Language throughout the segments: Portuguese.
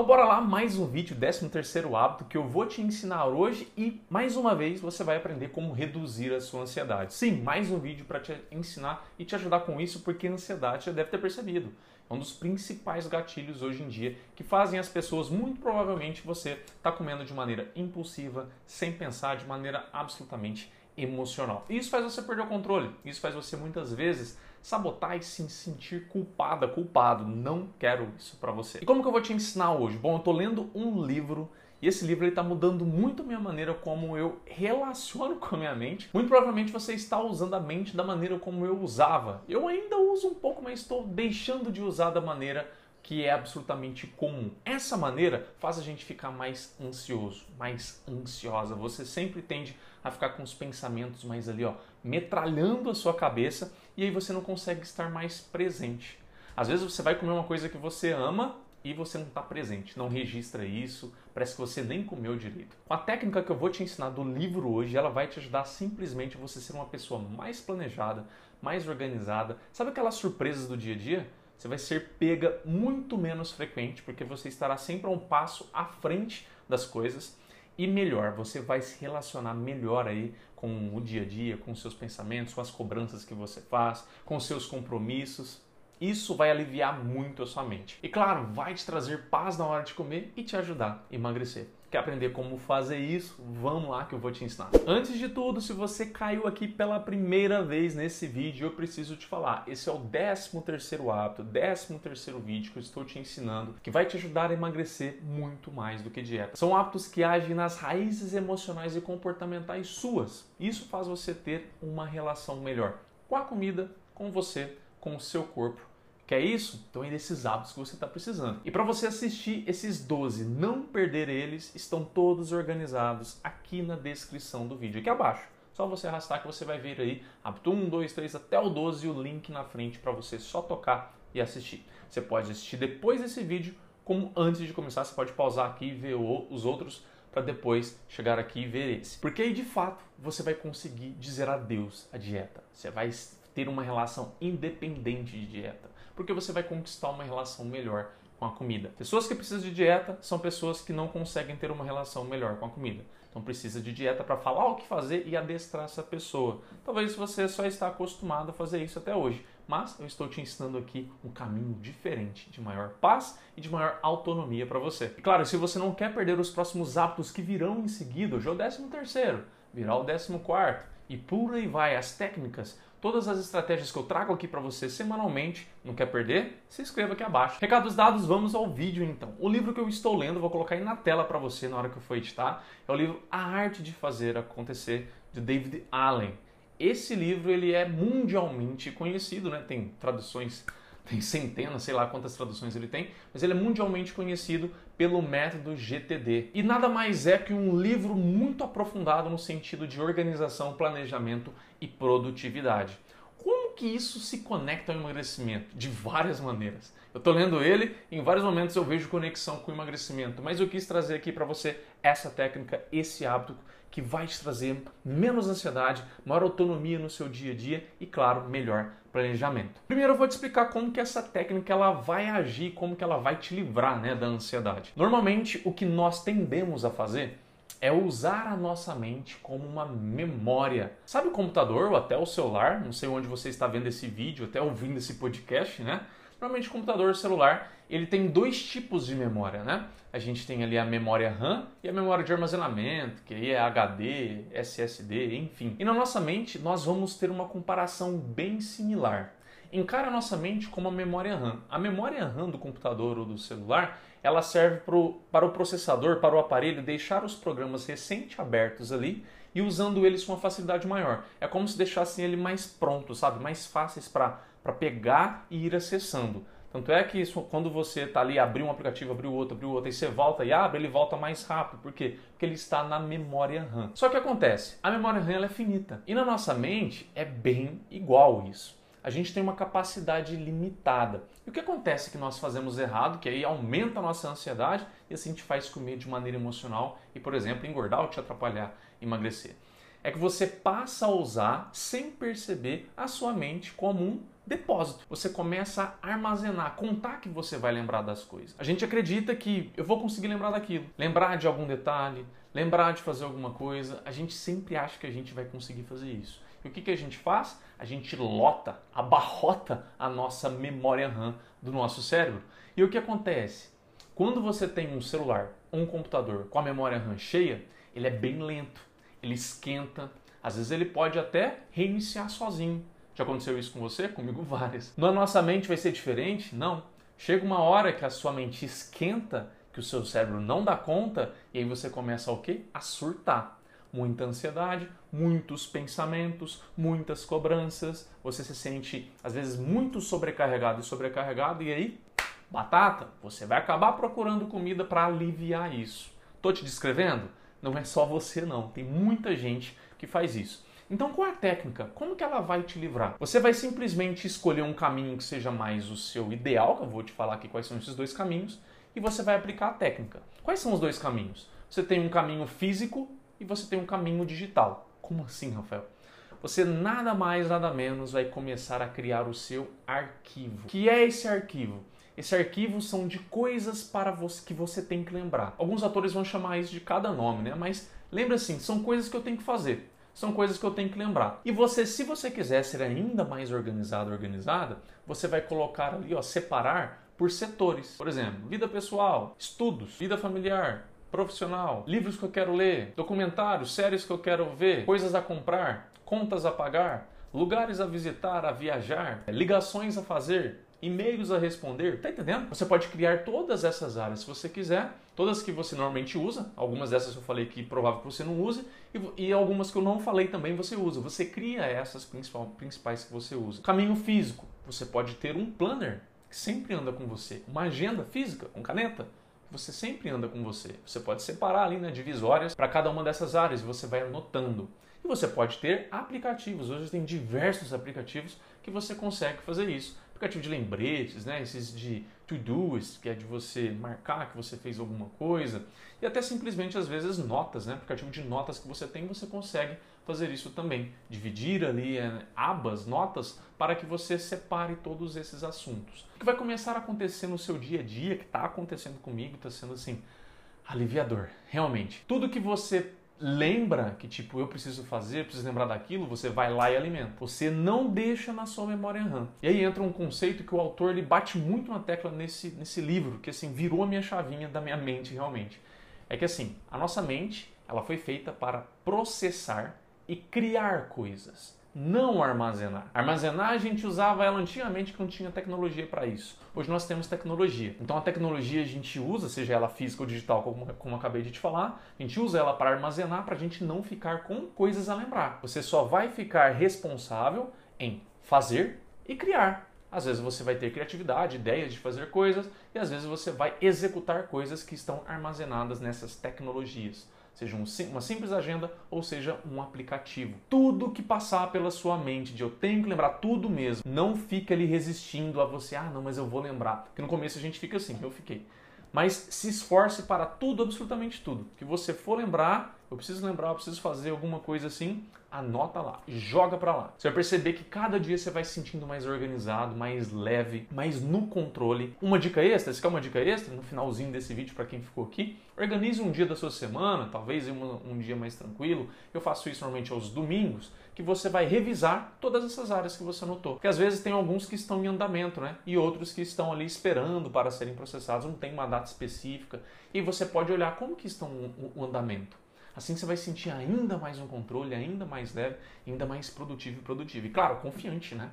Então bora lá, mais um vídeo, 13 terceiro hábito que eu vou te ensinar hoje e mais uma vez você vai aprender como reduzir a sua ansiedade. Sim, mais um vídeo para te ensinar e te ajudar com isso, porque a ansiedade você deve ter percebido. É um dos principais gatilhos hoje em dia que fazem as pessoas, muito provavelmente você está comendo de maneira impulsiva, sem pensar, de maneira absolutamente emocional. E isso faz você perder o controle. Isso faz você muitas vezes sabotar e se sentir culpada, culpado. Não quero isso para você. E como que eu vou te ensinar hoje? Bom, eu tô lendo um livro e esse livro está mudando muito a minha maneira como eu relaciono com a minha mente. Muito provavelmente você está usando a mente da maneira como eu usava. Eu ainda uso um pouco, mas estou deixando de usar da maneira que é absolutamente comum. Essa maneira faz a gente ficar mais ansioso, mais ansiosa. Você sempre tende a ficar com os pensamentos mais ali, ó, metralhando a sua cabeça e aí você não consegue estar mais presente. Às vezes você vai comer uma coisa que você ama e você não está presente, não registra isso, parece que você nem comeu direito. Com a técnica que eu vou te ensinar do livro hoje, ela vai te ajudar simplesmente você ser uma pessoa mais planejada, mais organizada. Sabe aquelas surpresas do dia a dia? Você vai ser pega muito menos frequente, porque você estará sempre a um passo à frente das coisas e melhor, você vai se relacionar melhor aí com o dia a dia, com seus pensamentos, com as cobranças que você faz, com seus compromissos. Isso vai aliviar muito a sua mente. E claro, vai te trazer paz na hora de comer e te ajudar a emagrecer. Quer aprender como fazer isso? Vamos lá que eu vou te ensinar. Antes de tudo, se você caiu aqui pela primeira vez nesse vídeo, eu preciso te falar. Esse é o 13 terceiro hábito, 13 terceiro vídeo que eu estou te ensinando, que vai te ajudar a emagrecer muito mais do que dieta. São hábitos que agem nas raízes emocionais e comportamentais suas. Isso faz você ter uma relação melhor com a comida, com você, com o seu corpo Quer isso? Então é desses hábitos que você está precisando. E para você assistir esses 12, não perder eles, estão todos organizados aqui na descrição do vídeo, aqui abaixo. Só você arrastar que você vai ver aí hábito 1, 2, 3 até o 12 e o link na frente para você só tocar e assistir. Você pode assistir depois desse vídeo, como antes de começar, você pode pausar aqui e ver os outros para depois chegar aqui e ver esse. Porque aí de fato você vai conseguir dizer adeus à dieta. Você vai ter uma relação independente de dieta porque você vai conquistar uma relação melhor com a comida. Pessoas que precisam de dieta são pessoas que não conseguem ter uma relação melhor com a comida. Então precisa de dieta para falar o que fazer e adestrar essa pessoa. Talvez você só está acostumado a fazer isso até hoje, mas eu estou te ensinando aqui um caminho diferente, de maior paz e de maior autonomia para você. E claro, se você não quer perder os próximos hábitos que virão em seguida, hoje é o 13 terceiro, virá o 14 quarto e por aí vai as técnicas todas as estratégias que eu trago aqui para você semanalmente. Não quer perder? Se inscreva aqui abaixo. Recados dados, vamos ao vídeo então. O livro que eu estou lendo, vou colocar aí na tela para você na hora que eu for editar, é o livro A Arte de Fazer Acontecer, de David Allen. Esse livro ele é mundialmente conhecido, né? Tem traduções tem centenas, sei lá quantas traduções ele tem, mas ele é mundialmente conhecido pelo método GTD. E nada mais é que um livro muito aprofundado no sentido de organização, planejamento e produtividade. Como que isso se conecta ao emagrecimento? De várias maneiras. Eu estou lendo ele, em vários momentos eu vejo conexão com o emagrecimento, mas eu quis trazer aqui para você essa técnica, esse hábito que vai te trazer menos ansiedade, maior autonomia no seu dia a dia e, claro, melhor planejamento. Primeiro eu vou te explicar como que essa técnica ela vai agir, como que ela vai te livrar né, da ansiedade. Normalmente o que nós tendemos a fazer é usar a nossa mente como uma memória. Sabe o computador ou até o celular? Não sei onde você está vendo esse vídeo, até ouvindo esse podcast, né? Normalmente computador celular, ele tem dois tipos de memória, né? A gente tem ali a memória RAM e a memória de armazenamento, que aí é HD, SSD, enfim. E na nossa mente nós vamos ter uma comparação bem similar. Encara a nossa mente como a memória RAM. A memória RAM do computador ou do celular, ela serve pro, para o processador, para o aparelho deixar os programas recente abertos ali e usando eles com uma facilidade maior. É como se deixassem ele mais pronto, sabe? Mais fáceis para para pegar e ir acessando. Tanto é que isso, quando você está ali, abriu um aplicativo, abriu outro, abriu outro, e você volta e abre, ele volta mais rápido. Por quê? Porque ele está na memória RAM. Só que acontece, a memória RAM é finita. E na nossa mente é bem igual isso. A gente tem uma capacidade limitada. E o que acontece que nós fazemos errado, que aí aumenta a nossa ansiedade e assim a gente faz comer de maneira emocional e, por exemplo, engordar ou te atrapalhar, emagrecer. É que você passa a usar, sem perceber, a sua mente como um depósito. Você começa a armazenar, contar que você vai lembrar das coisas. A gente acredita que eu vou conseguir lembrar daquilo, lembrar de algum detalhe, lembrar de fazer alguma coisa. A gente sempre acha que a gente vai conseguir fazer isso. E o que, que a gente faz? A gente lota, abarrota a nossa memória RAM do nosso cérebro. E o que acontece? Quando você tem um celular ou um computador com a memória RAM cheia, ele é bem lento, ele esquenta, às vezes ele pode até reiniciar sozinho. Já aconteceu isso com você? Comigo várias. Na nossa mente vai ser diferente? Não. Chega uma hora que a sua mente esquenta, que o seu cérebro não dá conta, e aí você começa o quê? A surtar muita ansiedade, muitos pensamentos, muitas cobranças, você se sente às vezes muito sobrecarregado e sobrecarregado e aí, batata, você vai acabar procurando comida para aliviar isso. Tô te descrevendo? Não é só você não, tem muita gente que faz isso. Então, qual é a técnica? Como que ela vai te livrar? Você vai simplesmente escolher um caminho que seja mais o seu ideal, que eu vou te falar aqui quais são esses dois caminhos, e você vai aplicar a técnica. Quais são os dois caminhos? Você tem um caminho físico e você tem um caminho digital. Como assim, Rafael? Você nada mais, nada menos vai começar a criar o seu arquivo. O que é esse arquivo? Esse arquivo são de coisas para você que você tem que lembrar. Alguns atores vão chamar isso de cada nome, né? Mas lembra assim, são coisas que eu tenho que fazer. São coisas que eu tenho que lembrar. E você, se você quiser ser ainda mais organizado, organizada, você vai colocar ali, ó, separar por setores. Por exemplo, vida pessoal, estudos, vida familiar, profissional, livros que eu quero ler, documentários, séries que eu quero ver, coisas a comprar, contas a pagar, lugares a visitar, a viajar, ligações a fazer, e-mails a responder, tá entendendo? Você pode criar todas essas áreas se você quiser, todas que você normalmente usa, algumas dessas eu falei que provável que você não use, e, e algumas que eu não falei também você usa. Você cria essas principal, principais que você usa. Caminho físico, você pode ter um planner que sempre anda com você, uma agenda física com caneta, você sempre anda com você. Você pode separar ali né, divisórias para cada uma dessas áreas e você vai anotando. E você pode ter aplicativos. Hoje tem diversos aplicativos que você consegue fazer isso. Aplicativo de lembretes, né, esses de to-do's, que é de você marcar que você fez alguma coisa. E até simplesmente, às vezes, notas, né? Aplicativo de notas que você tem, você consegue fazer isso também. Dividir ali é, abas, notas, para que você separe todos esses assuntos. O que vai começar a acontecer no seu dia a dia, que está acontecendo comigo, está sendo assim, aliviador, realmente. Tudo que você lembra que tipo eu preciso fazer, preciso lembrar daquilo, você vai lá e alimenta. Você não deixa na sua memória RAM. E aí entra um conceito que o autor ele bate muito na tecla nesse, nesse livro, que assim virou a minha chavinha da minha mente realmente. É que assim, a nossa mente, ela foi feita para processar e criar coisas, não armazenar. Armazenar a gente usava ela antigamente que não tinha tecnologia para isso. Hoje nós temos tecnologia. Então a tecnologia a gente usa, seja ela física ou digital, como, como acabei de te falar, a gente usa ela para armazenar para a gente não ficar com coisas a lembrar. Você só vai ficar responsável em fazer e criar. Às vezes você vai ter criatividade, ideias de fazer coisas, e às vezes você vai executar coisas que estão armazenadas nessas tecnologias seja um, uma simples agenda ou seja um aplicativo. Tudo que passar pela sua mente de eu tenho que lembrar tudo mesmo, não fica ali resistindo a você, ah, não, mas eu vou lembrar. Porque no começo a gente fica assim, eu fiquei. Mas se esforce para tudo, absolutamente tudo. Que você for lembrar, eu preciso lembrar, eu preciso fazer alguma coisa assim, anota lá, joga para lá. Você vai perceber que cada dia você vai se sentindo mais organizado, mais leve, mais no controle. Uma dica extra, se quer uma dica extra, no finalzinho desse vídeo para quem ficou aqui, organize um dia da sua semana, talvez um, um dia mais tranquilo. Eu faço isso normalmente aos domingos, que você vai revisar todas essas áreas que você anotou. Porque às vezes tem alguns que estão em andamento, né? E outros que estão ali esperando para serem processados, não tem uma data específica. E você pode olhar como que estão o andamento. Assim você vai sentir ainda mais um controle, ainda mais leve, ainda mais produtivo e produtivo. E claro, confiante, né?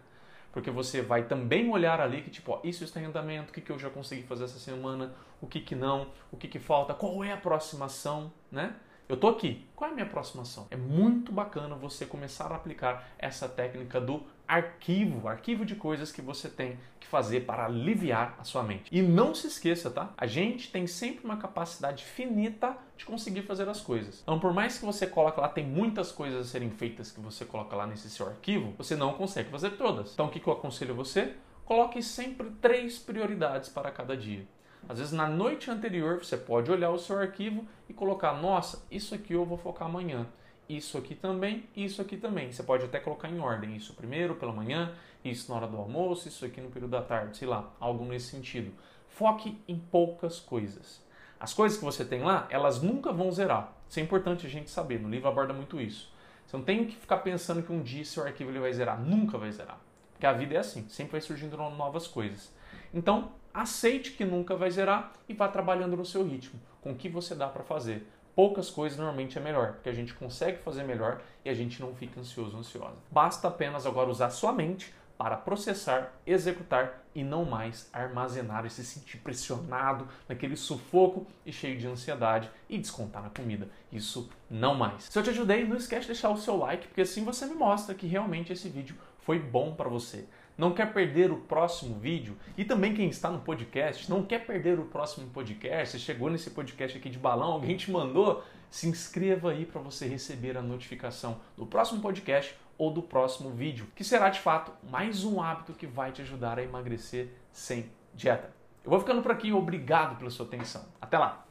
Porque você vai também olhar ali que, tipo, ó, isso está em andamento, o que, que eu já consegui fazer essa semana, o que, que não, o que, que falta, qual é a próxima ação, né? Eu tô aqui. Qual é a minha próxima ação? É muito bacana você começar a aplicar essa técnica do arquivo, arquivo de coisas que você tem que fazer para aliviar a sua mente. E não se esqueça, tá? A gente tem sempre uma capacidade finita de conseguir fazer as coisas. Então, por mais que você coloque lá, tem muitas coisas a serem feitas que você coloca lá nesse seu arquivo, você não consegue fazer todas. Então, o que eu aconselho você? Coloque sempre três prioridades para cada dia. Às vezes na noite anterior você pode olhar o seu arquivo e colocar, nossa, isso aqui eu vou focar amanhã. Isso aqui também, isso aqui também. Você pode até colocar em ordem isso primeiro, pela manhã, isso na hora do almoço, isso aqui no período da tarde, sei lá, algo nesse sentido. Foque em poucas coisas. As coisas que você tem lá, elas nunca vão zerar. Isso é importante a gente saber, no livro aborda muito isso. Você não tem que ficar pensando que um dia seu arquivo ele vai zerar, nunca vai zerar. Porque a vida é assim, sempre vai surgindo novas coisas. Então, aceite que nunca vai zerar e vá trabalhando no seu ritmo, com o que você dá para fazer poucas coisas normalmente é melhor, porque a gente consegue fazer melhor e a gente não fica ansioso ansiosa. Basta apenas agora usar sua mente para processar, executar e não mais armazenar e se sentir pressionado naquele sufoco e cheio de ansiedade e descontar na comida. Isso não mais. Se eu te ajudei, não esquece de deixar o seu like, porque assim você me mostra que realmente esse vídeo foi bom para você não quer perder o próximo vídeo e também quem está no podcast não quer perder o próximo podcast, você chegou nesse podcast aqui de balão, alguém te mandou, se inscreva aí para você receber a notificação do próximo podcast ou do próximo vídeo, que será de fato mais um hábito que vai te ajudar a emagrecer sem dieta. Eu vou ficando por aqui, obrigado pela sua atenção. Até lá!